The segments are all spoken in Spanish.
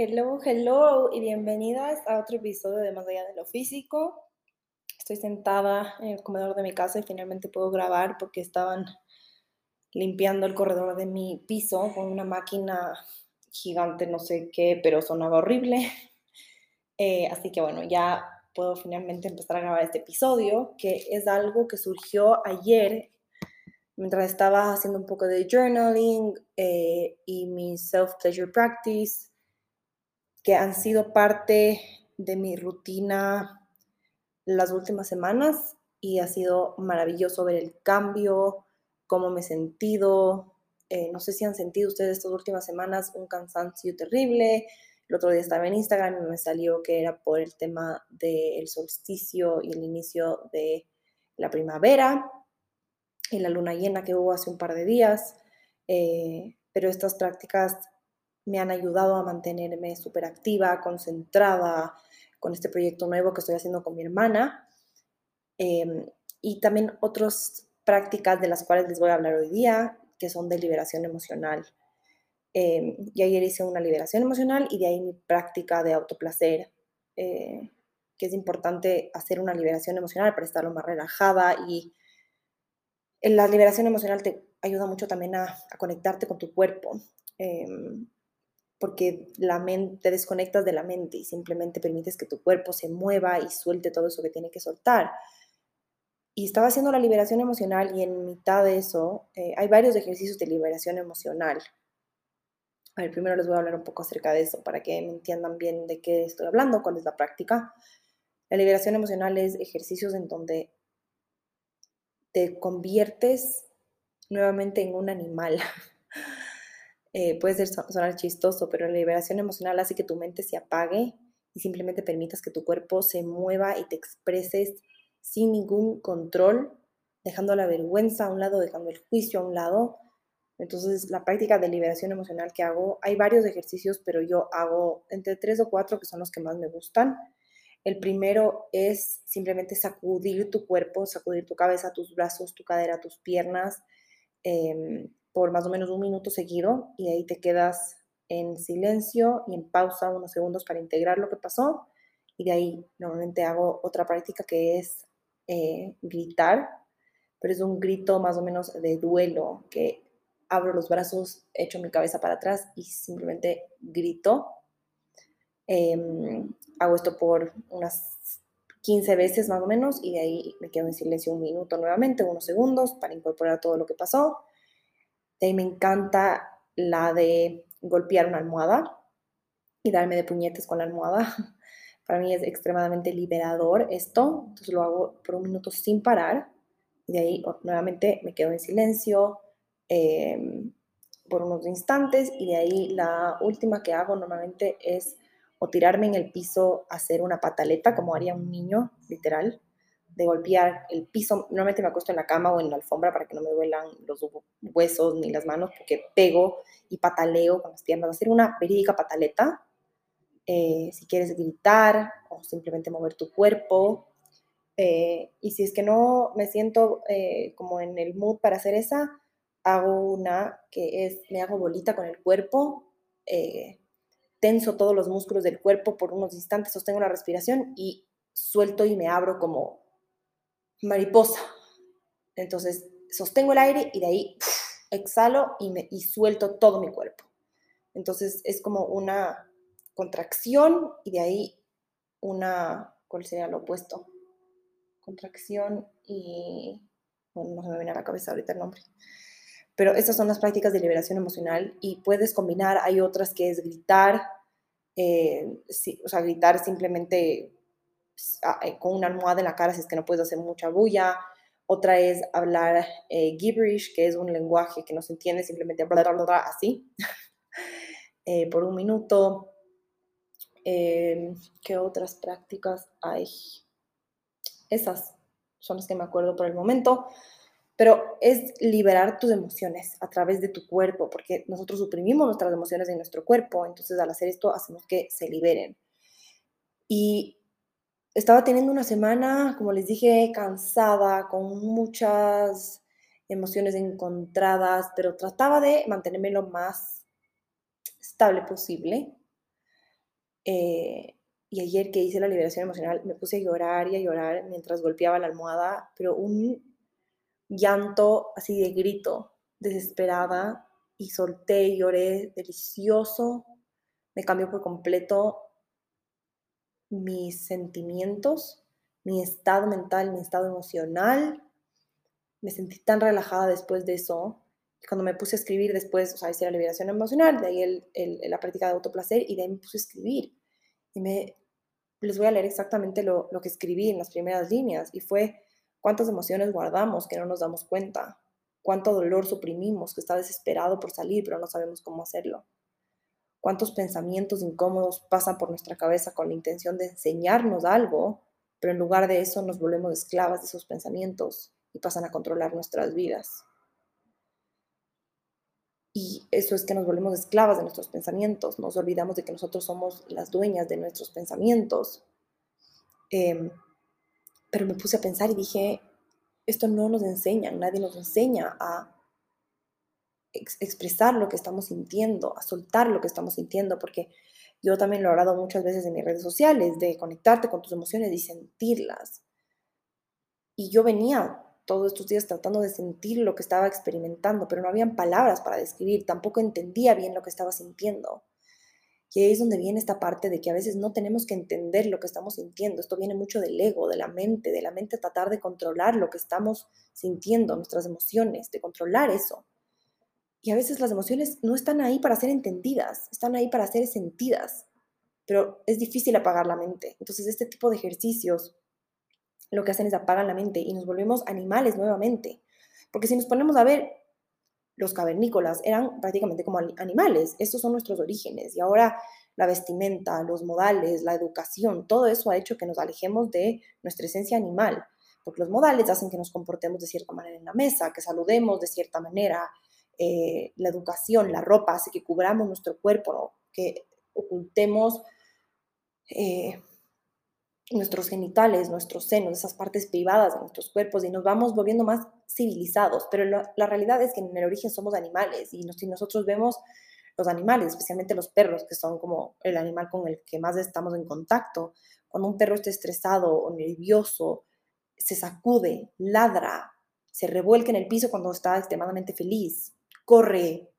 Hello, hello y bienvenidas a otro episodio de Más allá de lo físico. Estoy sentada en el comedor de mi casa y finalmente puedo grabar porque estaban limpiando el corredor de mi piso con una máquina gigante, no sé qué, pero sonaba horrible. Eh, así que bueno, ya puedo finalmente empezar a grabar este episodio, que es algo que surgió ayer mientras estaba haciendo un poco de journaling eh, y mi self-pleasure practice que han sido parte de mi rutina las últimas semanas y ha sido maravilloso ver el cambio, cómo me he sentido. Eh, no sé si han sentido ustedes estas últimas semanas un cansancio terrible. El otro día estaba en Instagram y me salió que era por el tema del solsticio y el inicio de la primavera y la luna llena que hubo hace un par de días. Eh, pero estas prácticas me han ayudado a mantenerme súper activa, concentrada con este proyecto nuevo que estoy haciendo con mi hermana. Em, y también otras prácticas de las cuales les voy a hablar hoy día, que son de liberación emocional. Eh, y ayer hice una liberación emocional y de ahí mi práctica de autoplacer, eh, que es importante hacer una liberación emocional para estar lo más relajada y la liberación emocional te ayuda mucho también a, a conectarte con tu cuerpo. Em, porque la mente, te desconectas de la mente y simplemente permites que tu cuerpo se mueva y suelte todo eso que tiene que soltar. Y estaba haciendo la liberación emocional y en mitad de eso eh, hay varios ejercicios de liberación emocional. A primero les voy a hablar un poco acerca de eso para que me entiendan bien de qué estoy hablando, cuál es la práctica. La liberación emocional es ejercicios en donde te conviertes nuevamente en un animal. Eh, puede ser sonar chistoso, pero la liberación emocional hace que tu mente se apague y simplemente permitas que tu cuerpo se mueva y te expreses sin ningún control, dejando la vergüenza a un lado, dejando el juicio a un lado. Entonces, la práctica de liberación emocional que hago, hay varios ejercicios, pero yo hago entre tres o cuatro que son los que más me gustan. El primero es simplemente sacudir tu cuerpo, sacudir tu cabeza, tus brazos, tu cadera, tus piernas. Em, por más o menos un minuto seguido y ahí te quedas en silencio y en pausa unos segundos para integrar lo que pasó y de ahí normalmente hago otra práctica que es eh, gritar, pero es un grito más o menos de duelo, que abro los brazos, echo mi cabeza para atrás y simplemente grito. Em, hago esto por unas 15 veces más o menos y de ahí me quedo en silencio un minuto nuevamente, unos segundos para incorporar todo lo que pasó de ahí me encanta la de golpear una almohada y darme de puñetes con la almohada. Para mí es extremadamente liberador esto. Entonces lo hago por un minuto sin parar. Y de ahí nuevamente me quedo en silencio em, por unos instantes. Y de ahí la última que hago normalmente es o tirarme en el piso hacer una pataleta, como haría un niño, literal de golpear el piso. Normalmente me acuesto en la cama o en la alfombra para que no me duelan los huesos ni las manos, porque pego y pataleo con las piernas. Hacer una verídica pataleta. Eh, si quieres gritar o simplemente mover tu cuerpo. Eh, y si es que no me siento eh, como en el mood para hacer esa, hago una que es, me hago bolita con el cuerpo, tenso todos los músculos del cuerpo por unos instantes, sostengo la respiración y suelto y me abro como mariposa. Entonces, sostengo el aire y de ahí exhalo y, me, y suelto todo mi cuerpo. Entonces, es como una contracción y de ahí una, ¿cuál sería lo opuesto? Contracción y, bueno, no se me viene a la cabeza ahorita el nombre. Pero estas son las prácticas de liberación emocional y puedes combinar, hay otras que es gritar, eh, o sea, gritar simplemente con una almohada en la cara si es que no puedes hacer mucha bulla. Otra es hablar eh, gibberish, que es un lenguaje que no se entiende, simplemente bla, bla, así, eh, por un minuto. Em, ¿Qué otras prácticas hay? Esas son las que me acuerdo por el momento. Pero es liberar tus emociones a través de tu cuerpo, porque nosotros suprimimos nuestras emociones en nuestro cuerpo, entonces al hacer esto hacemos que se liberen. Y estaba teniendo una semana, como les dije, cansada, con muchas emociones encontradas, pero trataba de mantenerme lo más estable posible. Eh, y ayer que hice la liberación emocional me puse a llorar y a llorar mientras golpeaba la almohada, pero un llanto así de grito, desesperada, y solté y lloré delicioso. Me cambió por completo mis sentimientos, mi estado mental, mi estado emocional. Me sentí tan relajada después de eso. Cuando me puse a escribir después, o sea, hice la liberación emocional, de ahí la práctica de autoplacer y de ahí me puse a escribir. Y me, les voy a leer exactamente lo, lo que escribí en las primeras líneas. Y fue cuántas emociones guardamos que no nos damos cuenta, cuánto dolor suprimimos que está desesperado por salir, pero no sabemos cómo hacerlo cuántos pensamientos incómodos pasan por nuestra cabeza con la intención de enseñarnos algo, pero en lugar de eso nos volvemos esclavas de esos pensamientos y pasan a controlar nuestras vidas. Y eso es que nos volvemos esclavas de nuestros pensamientos, nos olvidamos de que nosotros somos las dueñas de nuestros pensamientos. Em, pero me puse a pensar y dije, esto no nos enseña, nadie nos enseña a expresar lo que estamos sintiendo, a soltar lo que estamos sintiendo, porque yo también lo he hablado muchas veces en mis redes sociales, de conectarte con tus emociones y sentirlas. Y yo venía todos estos días tratando de sentir lo que estaba experimentando, pero no habían palabras para describir, tampoco entendía bien lo que estaba sintiendo. Y ahí es donde viene esta parte de que a veces no tenemos que entender lo que estamos sintiendo. Esto viene mucho del ego, de la mente, de la mente tratar de controlar lo que estamos sintiendo, nuestras emociones, de controlar eso. Y a veces las emociones no están ahí para ser entendidas, están ahí para ser sentidas, pero es difícil apagar la mente. Entonces este tipo de ejercicios lo que hacen es apagar la mente y nos volvemos animales nuevamente. Porque si nos ponemos a ver, los cavernícolas eran prácticamente como animales, estos son nuestros orígenes y ahora la vestimenta, los modales, la educación, todo eso ha hecho que nos alejemos de nuestra esencia animal, porque los modales hacen que nos comportemos de cierta manera en la mesa, que saludemos de cierta manera, eh, la educación, la ropa, hace que cubramos nuestro cuerpo, que ocultemos eh, nuestros genitales, nuestros senos, esas partes privadas de nuestros cuerpos y nos vamos volviendo más civilizados. Pero la, realidad es que en el origen somos animales y si nosotros vemos los animales, especialmente los perros, que son como el animal con el que más estamos en contacto, cuando un perro está estresado o nervioso, se sacude, ladra, se revuelca en el piso cuando está extremadamente feliz, corre.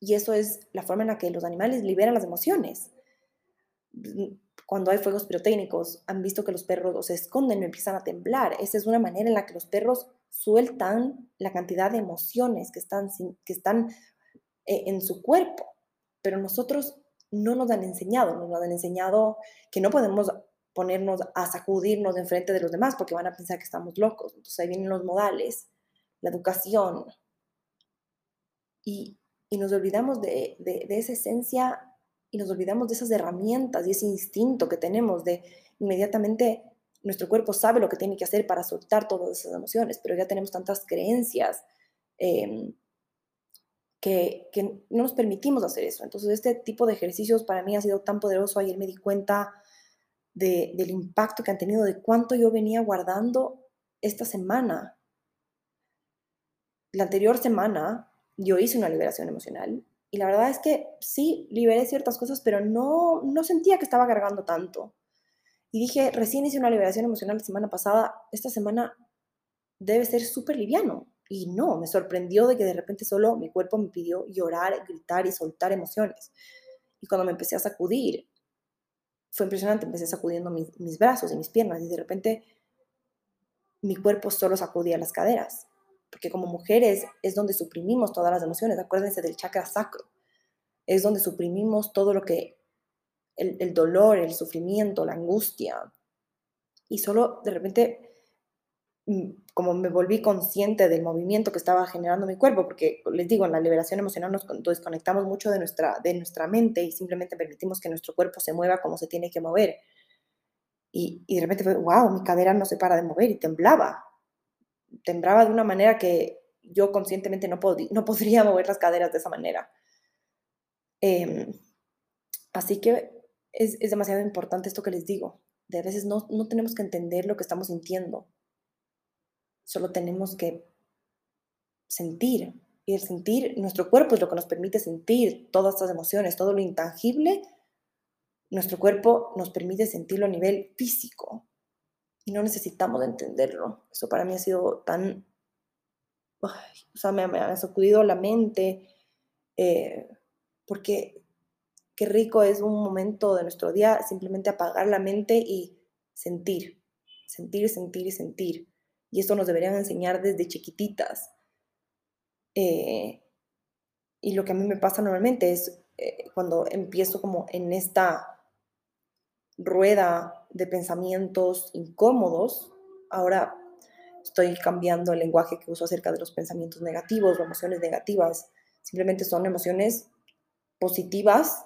Y eso es la forma en la que los animales liberan las emociones. Cuando hay fuegos pirotécnicos, han visto que los perros se esconden o empiezan a temblar. Esa es una manera en la que los perros sueltan la cantidad de emociones que están, que están eh, en su cuerpo. Pero nosotros no nos han enseñado, nos han enseñado que no podemos ponernos a sacudirnos en frente de los demás porque van a pensar que estamos locos. Entonces ahí vienen los modales, la educación, y, nos olvidamos de, esa esencia y nos olvidamos de esas herramientas y ese instinto que tenemos de inmediatamente nuestro cuerpo sabe lo que tiene que hacer para soltar todas esas emociones, pero ya tenemos tantas creencias em, que, no nos permitimos hacer eso. Entonces este tipo de ejercicios para mí ha sido tan poderoso. Ayer me di cuenta del impacto que han tenido, de cuánto yo venía guardando esta semana. La anterior semana yo hice una liberación emocional y la verdad es que sí, liberé ciertas cosas, pero no, no sentía que estaba cargando tanto. Y dije, recién hice una liberación emocional la semana pasada, esta semana debe ser súper liviano. Y no, me sorprendió de que de repente solo mi cuerpo me pidió llorar, gritar y soltar emociones. Y cuando me empecé a sacudir, fue impresionante, empecé sacudiendo mis, mis brazos y mis piernas y de repente mi cuerpo solo sacudía las caderas porque como mujeres es donde suprimimos todas las emociones, acuérdense del chakra sacro, es donde suprimimos todo lo que, el, dolor, el sufrimiento, la angustia, y solo de repente, mm, como me volví consciente del movimiento que estaba generando mi cuerpo, porque les digo, en la liberación emocional nos desconectamos mucho de nuestra, de nuestra mente y simplemente permitimos que nuestro cuerpo se mueva como se tiene que mover. Y, y de repente fue, wow, mi cadera no se para de mover y temblaba temblaba de una manera que yo conscientemente no, no podría mover las caderas de esa manera. Em, así que es, demasiado importante esto que les digo. De veces no, no tenemos que entender lo que estamos sintiendo. Solo tenemos que sentir. Y el sentir, nuestro cuerpo es lo que nos permite sentir todas estas emociones, todo lo intangible nuestro cuerpo nos permite sentirlo a nivel físico y no necesitamos entenderlo. Eso para mí ha sido tan... o sea, me, ha sacudido la mente eh, porque qué rico es un momento de nuestro día simplemente apagar la mente y sentir, sentir, sentir y sentir. Y esto nos deberían enseñar desde chiquititas. Eh, y lo que a mí me pasa normalmente es eh, cuando empiezo como en esta rueda de pensamientos incómodos, ahora estoy cambiando el lenguaje que uso acerca de los pensamientos negativos o emociones negativas. Simplemente son emociones positivas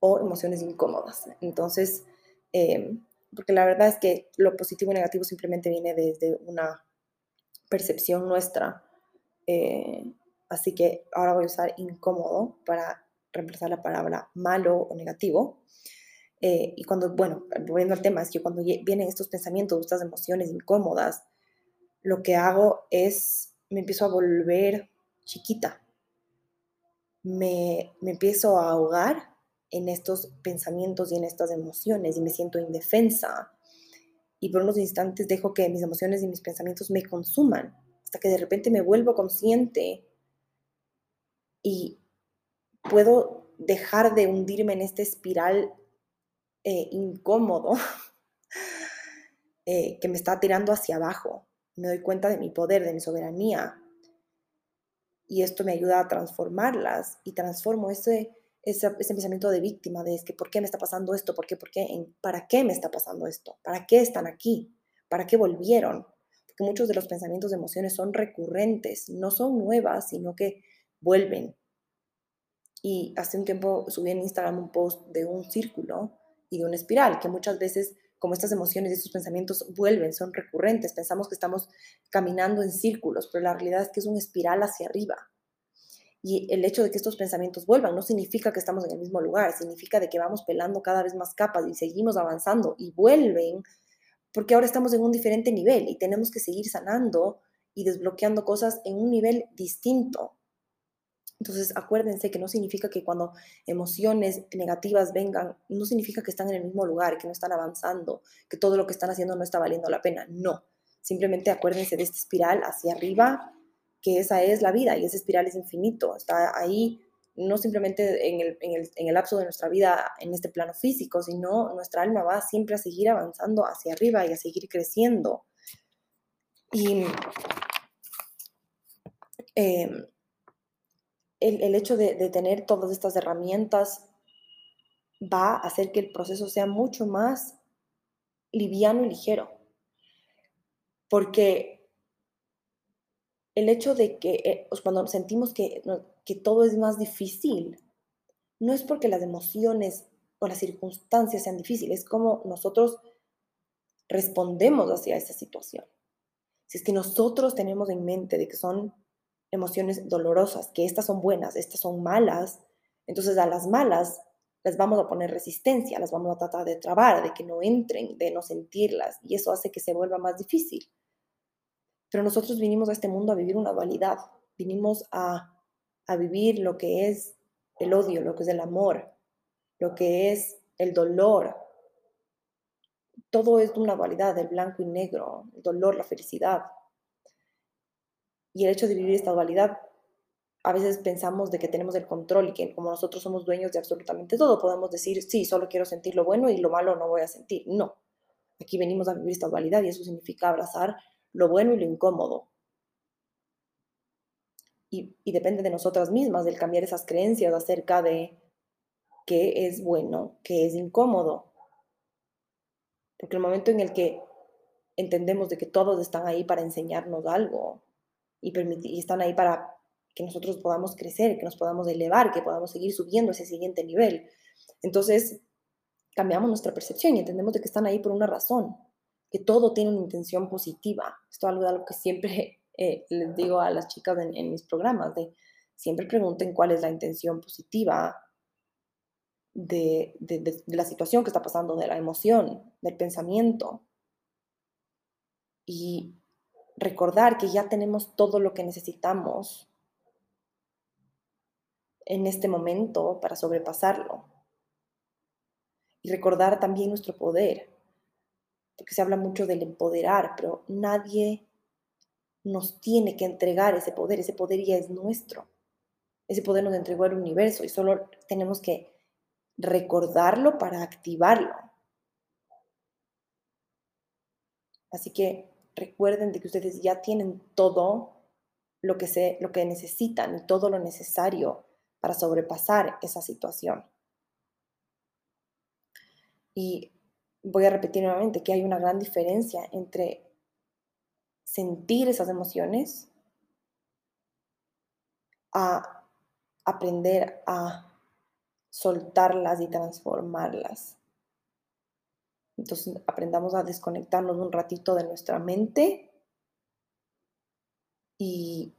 o emociones incómodas. Entonces, em, porque la verdad es que lo positivo y negativo simplemente viene desde una percepción nuestra. Eh, así que ahora voy a usar incómodo para reemplazar la palabra malo o negativo. Eh, y cuando, bueno, volviendo al tema, es que cuando vienen estos pensamientos, estas emociones incómodas, lo que hago es, me empiezo a volver chiquita. Me, me empiezo a ahogar en estos pensamientos y en estas emociones y me siento indefensa. Y por unos instantes dejo que mis emociones y mis pensamientos me consuman hasta que de repente me vuelvo consciente y puedo dejar de hundirme en esta espiral eh, incómodo eh, que me está tirando hacia abajo. Me doy cuenta de mi poder, de mi soberanía. Y esto me ayuda a transformarlas y transformo ese, ese, pensamiento de víctima, de es que ¿por qué me está pasando esto? ¿Por qué? ¿Por qué? ¿Para qué me está pasando esto? ¿Para qué están aquí? ¿Para qué volvieron? Muchos de los pensamientos de emociones son recurrentes, no son nuevas, sino que vuelven. Y hace un tiempo subí en Instagram un post de un círculo y de una espiral, que muchas veces como estas emociones y estos pensamientos vuelven, son recurrentes, pensamos que estamos caminando en círculos, pero la realidad es que es una espiral hacia arriba. Y el hecho de que estos pensamientos vuelvan no significa que estamos en el mismo lugar, significa de que vamos pelando cada vez más capas y seguimos avanzando y vuelven porque ahora estamos en un diferente nivel y tenemos que seguir sanando y desbloqueando cosas en un nivel distinto. Entonces, acuérdense que no significa que cuando emociones negativas vengan, no significa que están en el mismo lugar, que no están avanzando, que todo lo que están haciendo no está valiendo la pena. No. Simplemente acuérdense de esta espiral hacia arriba, que esa es la vida y esa espiral es infinito. Está ahí no simplemente en el, en el lapso de nuestra vida en este plano físico, sino nuestra alma va siempre a seguir avanzando hacia arriba y a seguir creciendo. Y eh, el, hecho de, de, tener todas estas herramientas va a hacer que el proceso sea mucho más liviano y ligero. Porque el hecho de que eh, cuando sentimos que, que todo es más difícil, no es porque las emociones o las circunstancias sean difíciles, es como nosotros respondemos hacia esa situación. Si es que nosotros tenemos en mente de que son emociones dolorosas, que estas son buenas, estas son malas, entonces a las malas les vamos a poner resistencia, las vamos a tratar de trabar, de que no entren, de no sentirlas, y eso hace que se vuelva más difícil. Pero nosotros vinimos a este mundo a vivir una dualidad, vinimos a, a vivir lo que es el odio, lo que es el amor, lo que es el dolor. Todo es una dualidad, el blanco y negro, el dolor, la felicidad. Y el hecho de vivir esta dualidad, a veces pensamos de que tenemos el control y que como nosotros somos dueños de absolutamente todo, podemos decir, sí, solo quiero sentir lo bueno y lo malo no voy a sentir. No, aquí venimos a vivir esta dualidad y eso significa abrazar lo bueno y lo incómodo. Y, depende de nosotras mismas, del cambiar esas creencias acerca de qué es bueno, qué es incómodo. Porque el momento en el que entendemos de que todos están ahí para enseñarnos algo, y, están ahí para que nosotros podamos crecer, que nos podamos elevar, que podamos seguir subiendo ese siguiente nivel. Entonces, cambiamos nuestra percepción y entendemos de que están ahí por una razón, que todo tiene una intención positiva. Esto es algo, algo que siempre eh, les digo a las chicas en, en mis programas, de siempre pregunten cuál es la intención positiva de, de, de, la situación que está pasando, de la emoción, del pensamiento. Y recordar que ya tenemos todo lo que necesitamos en este momento para sobrepasarlo. y recordar también nuestro poder, porque se habla mucho del empoderar, pero nadie nos tiene que entregar ese poder, ese poder ya es nuestro. Ese poder nos entregó el universo y solo tenemos que recordarlo para activarlo. Así que recuerden de que ustedes ya tienen todo lo que, se, lo que necesitan y todo lo necesario para sobrepasar esa situación. Y voy a repetir nuevamente que hay una gran diferencia entre sentir esas emociones a aprender a soltarlas y transformarlas. Entonces aprendamos a desconectarnos un ratito de nuestra mente y,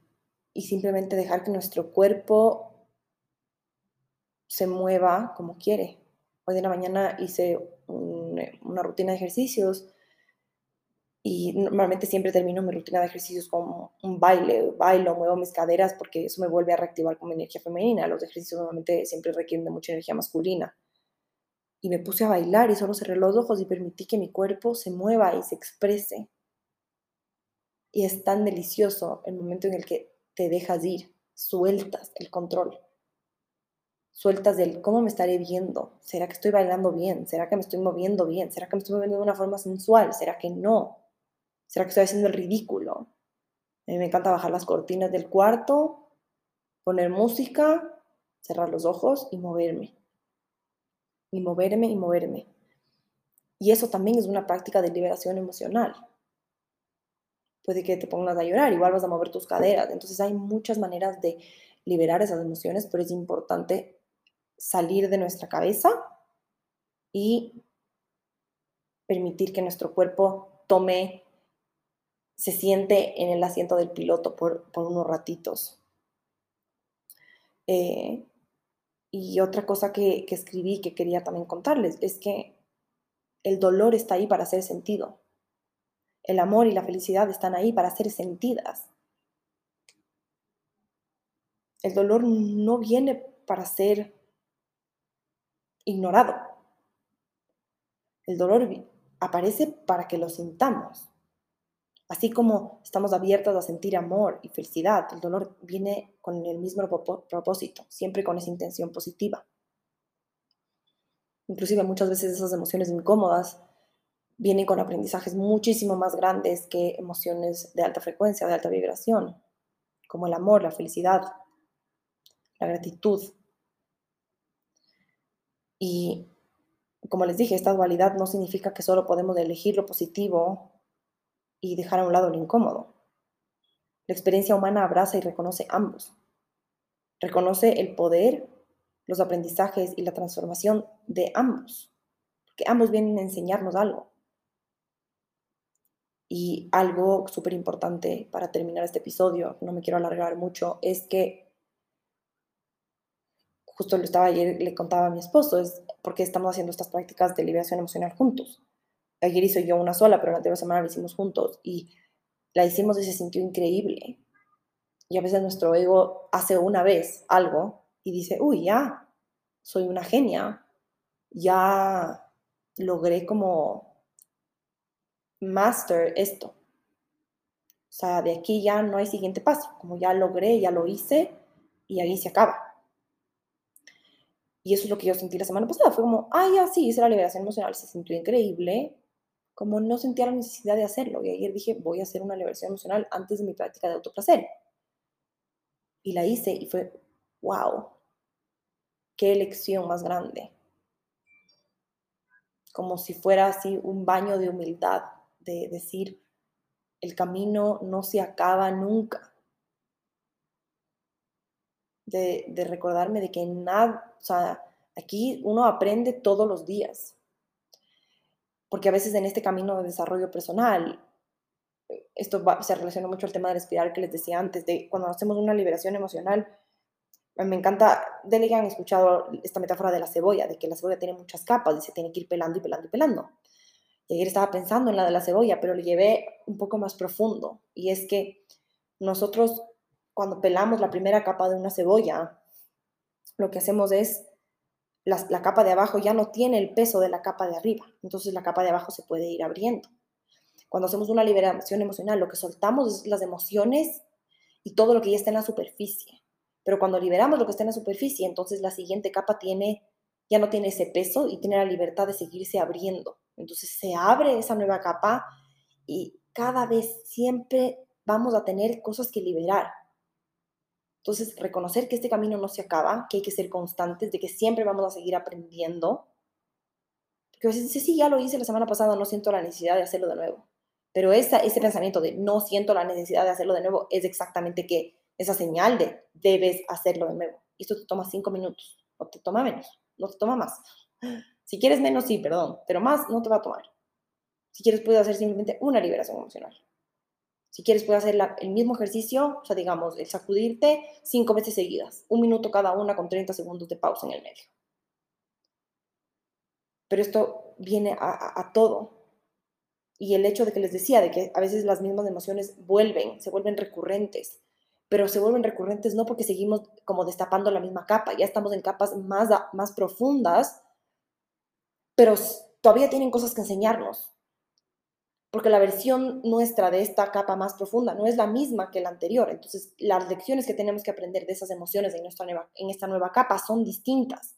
simplemente dejar que nuestro cuerpo se mueva como quiere. Hoy de la mañana hice una rutina de ejercicios y normalmente siempre termino mi rutina de ejercicios con un baile, bailo, muevo mis caderas porque eso me vuelve a reactivar con mi energía femenina. Los ejercicios normalmente siempre requieren de mucha energía masculina y me puse a bailar y solo cerré los ojos y permití que mi cuerpo se mueva y se exprese. Y es tan delicioso el momento en el que te dejas ir, sueltas el control. Sueltas del cómo me estaré viendo. ¿Será que estoy bailando bien? ¿Será que me estoy moviendo bien? ¿Será que me estoy moviendo de una forma sensual? ¿Será que no? ¿Será que estoy haciendo el ridículo? A mí me encanta bajar las cortinas del cuarto, poner música, cerrar los ojos y moverme y moverme y moverme. Y eso también es una práctica de liberación emocional. Puede que te pongas a llorar, igual vas a mover tus caderas. Entonces hay muchas maneras de liberar esas emociones, pero es importante salir de nuestra cabeza y permitir que nuestro cuerpo tome, se siente en el asiento del piloto por, unos ratitos. Eh, y otra cosa que, escribí que quería también contarles es que el dolor está ahí para hacer sentido. El amor y la felicidad están ahí para ser sentidas. El dolor no viene para ser ignorado. El dolor aparece para que lo sintamos. Así como estamos abiertos a sentir amor y felicidad, el dolor viene con el mismo propósito, siempre con esa intención positiva. Inclusive muchas veces esas emociones incómodas vienen con aprendizajes muchísimo más grandes que emociones de alta frecuencia, de alta vibración, como el amor, la felicidad, la gratitud. Y como les dije, esta dualidad no significa que solo podemos elegir lo positivo y dejar a un lado lo incómodo. La experiencia humana abraza y reconoce ambos. Reconoce el poder, los aprendizajes y la transformación de ambos, porque ambos vienen a enseñarnos algo. Y algo súper importante para terminar este episodio, no me quiero alargar mucho, es que justo lo estaba ayer, le contaba a mi esposo, es porque estamos haciendo estas prácticas de liberación emocional juntos ayer hizo yo una sola, pero la anterior semana la hicimos juntos y la hicimos y se sintió increíble. Y a veces nuestro ego hace una vez algo y dice, uy, ya, soy una genia, ya logré como master esto. O sea, de aquí ya no hay siguiente paso, como ya logré, ya lo hice y ahí se acaba. Y eso es lo que yo sentí la semana pasada. Fue como, ah, ya sí, hice la liberación emocional, se sintió increíble, como no sentía la necesidad de hacerlo. Y ayer dije, voy a hacer una liberación emocional antes de mi práctica de autoplacer. Y la hice y fue, wow, qué elección más grande. Como si fuera así un baño de humildad, de decir, el camino no se acaba nunca. De, de recordarme de que nada, o sea, aquí uno aprende todos los días porque a veces en este camino de desarrollo personal, esto se relaciona mucho al tema del espiral que les decía antes, de cuando hacemos una liberación emocional, me encanta, de que han escuchado esta metáfora de la cebolla, de que la cebolla tiene muchas capas y se tiene que ir pelando y pelando y pelando. Y ayer estaba pensando en la de la cebolla, pero lo llevé un poco más profundo. Y es que nosotros, cuando pelamos la primera capa de una cebolla, lo que hacemos es la, capa de abajo ya no tiene el peso de la capa de arriba, entonces la capa de abajo se puede ir abriendo. Cuando hacemos una liberación emocional, lo que soltamos es las emociones y todo lo que ya está en la superficie. Pero cuando liberamos lo que está en la superficie, entonces la siguiente capa tiene, ya no tiene ese peso y tiene la libertad de seguirse abriendo. Entonces se abre esa nueva capa y cada vez siempre vamos a tener cosas que liberar. Entonces, reconocer que este camino no se acaba, que hay que ser constantes, de que siempre vamos a seguir aprendiendo. Porque a veces dice, sí, ya lo hice la semana pasada, no siento la necesidad de hacerlo de nuevo. Pero esa, ese pensamiento de no siento la necesidad de hacerlo de nuevo es exactamente que esa señal de debes hacerlo de nuevo. Y esto te toma cinco minutos, o te toma menos, no te toma más. Si quieres menos, sí, perdón, pero más no te va a tomar. Si quieres, puedes hacer simplemente una liberación emocional. Si quieres, puedes hacer el mismo ejercicio, o sea, digamos, el sacudirte cinco veces seguidas, un minuto cada una con 30 segundos de pausa en el medio. Pero esto viene a, todo. Y el hecho de que les decía, de que a veces las mismas emociones vuelven, se vuelven recurrentes, pero se vuelven recurrentes no porque seguimos como destapando la misma capa, ya estamos en capas más, más profundas, pero todavía tienen cosas que enseñarnos porque la versión nuestra de esta capa más profunda no es la misma que la anterior. Entonces, las lecciones que tenemos que aprender de esas emociones en, nuestra nueva, en esta nueva capa son distintas.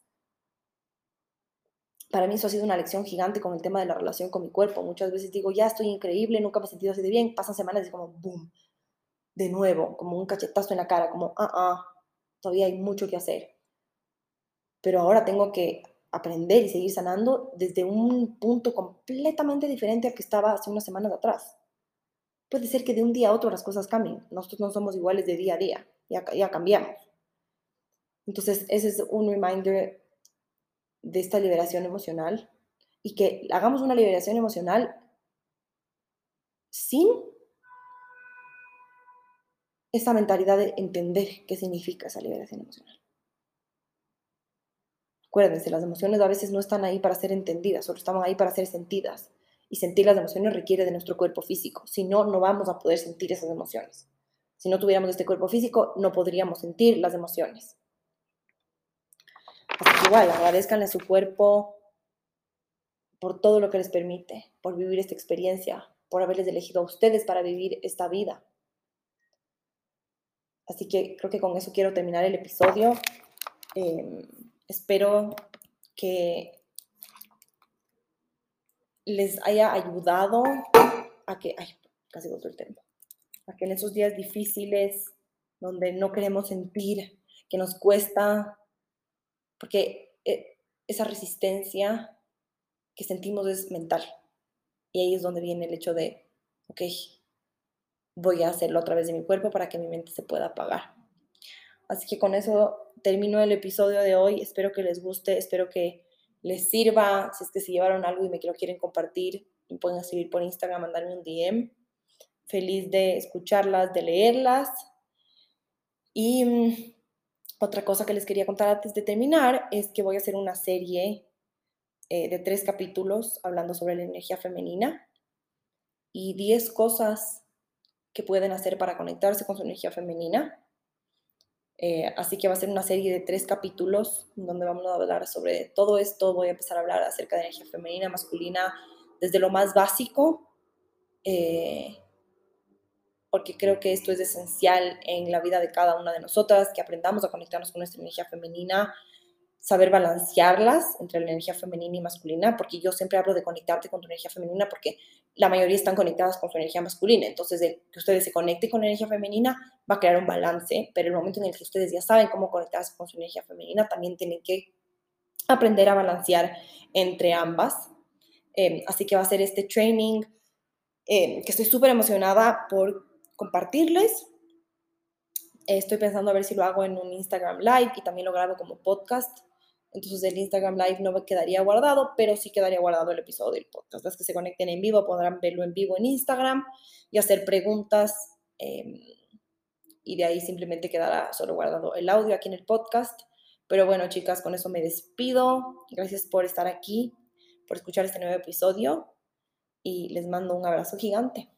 Para mí eso ha sido una lección gigante con el tema de la relación con mi cuerpo. Muchas veces digo, ya estoy increíble, nunca me he sentido así de bien. Pasan semanas y como, boom, de nuevo, como un cachetazo en la cara, como, ah, ah, todavía hay mucho que hacer. Pero ahora tengo que aprender y seguir sanando desde un punto completamente diferente al que estaba hace unas semanas atrás. Puede ser que de un día a otro las cosas cambien. Nosotros no somos iguales de día a día, ya, cambiamos. Entonces, ese es un reminder de esta liberación emocional y que hagamos una liberación emocional sin esa mentalidad de entender qué significa esa liberación emocional. Acuérdense, las emociones a veces no están ahí para ser entendidas, solo están ahí para ser sentidas. Y sentir las emociones requiere de nuestro cuerpo físico. Si no, no vamos a poder sentir esas emociones. Si no tuviéramos este cuerpo físico, no podríamos sentir las emociones. Así que igual, agradezcanle a su cuerpo por todo lo que les permite, por vivir esta experiencia, por haberles elegido a ustedes para vivir esta vida. Así que creo que con eso quiero terminar el episodio. Em, Espero que les haya ayudado a que, ay, casi el tiempo, a que en esos días difíciles donde no queremos sentir, que nos cuesta, porque eh, esa resistencia que sentimos es mental. Y ahí es donde viene el hecho de, ok, voy a hacerlo a través de mi cuerpo para que mi mente se pueda apagar. Así que con eso termino el episodio de hoy. Espero que les guste, espero que les sirva. Si es que se llevaron algo y me lo quieren compartir, pueden escribir por Instagram, mandarme un DM. Feliz de escucharlas, de leerlas. Y mm, otra cosa que les quería contar antes de terminar es que voy a hacer una serie eh, de tres capítulos hablando sobre la energía femenina y diez cosas que pueden hacer para conectarse con su energía femenina. Eh, así que va a ser una serie de tres capítulos donde vamos a hablar sobre todo esto. Voy a empezar a hablar acerca de energía femenina, masculina, desde lo más básico, eh, porque creo que esto es esencial en la vida de cada una de nosotras, que aprendamos a conectarnos con nuestra energía femenina, saber balancearlas entre la energía femenina y masculina, porque yo siempre hablo de conectarte con tu energía femenina porque la mayoría están conectadas con su energía masculina. Entonces, que ustedes se conecten con la energía femenina va a crear un balance, pero el momento en el que ustedes ya saben cómo conectarse con su energía femenina, también tienen que aprender a balancear entre ambas. Em, así que va a ser este training em, que estoy súper emocionada por compartirles. Estoy pensando a ver si lo hago en un Instagram Live y también lo grabo como podcast. Entonces el Instagram Live no quedaría guardado, pero sí quedaría guardado el episodio del podcast. Las que se conecten en vivo podrán verlo en vivo en Instagram y hacer preguntas. Em, y de ahí simplemente quedará solo guardado el audio aquí en el podcast. Pero bueno, chicas, con eso me despido. Gracias por estar aquí, por escuchar este nuevo episodio y les mando un abrazo gigante.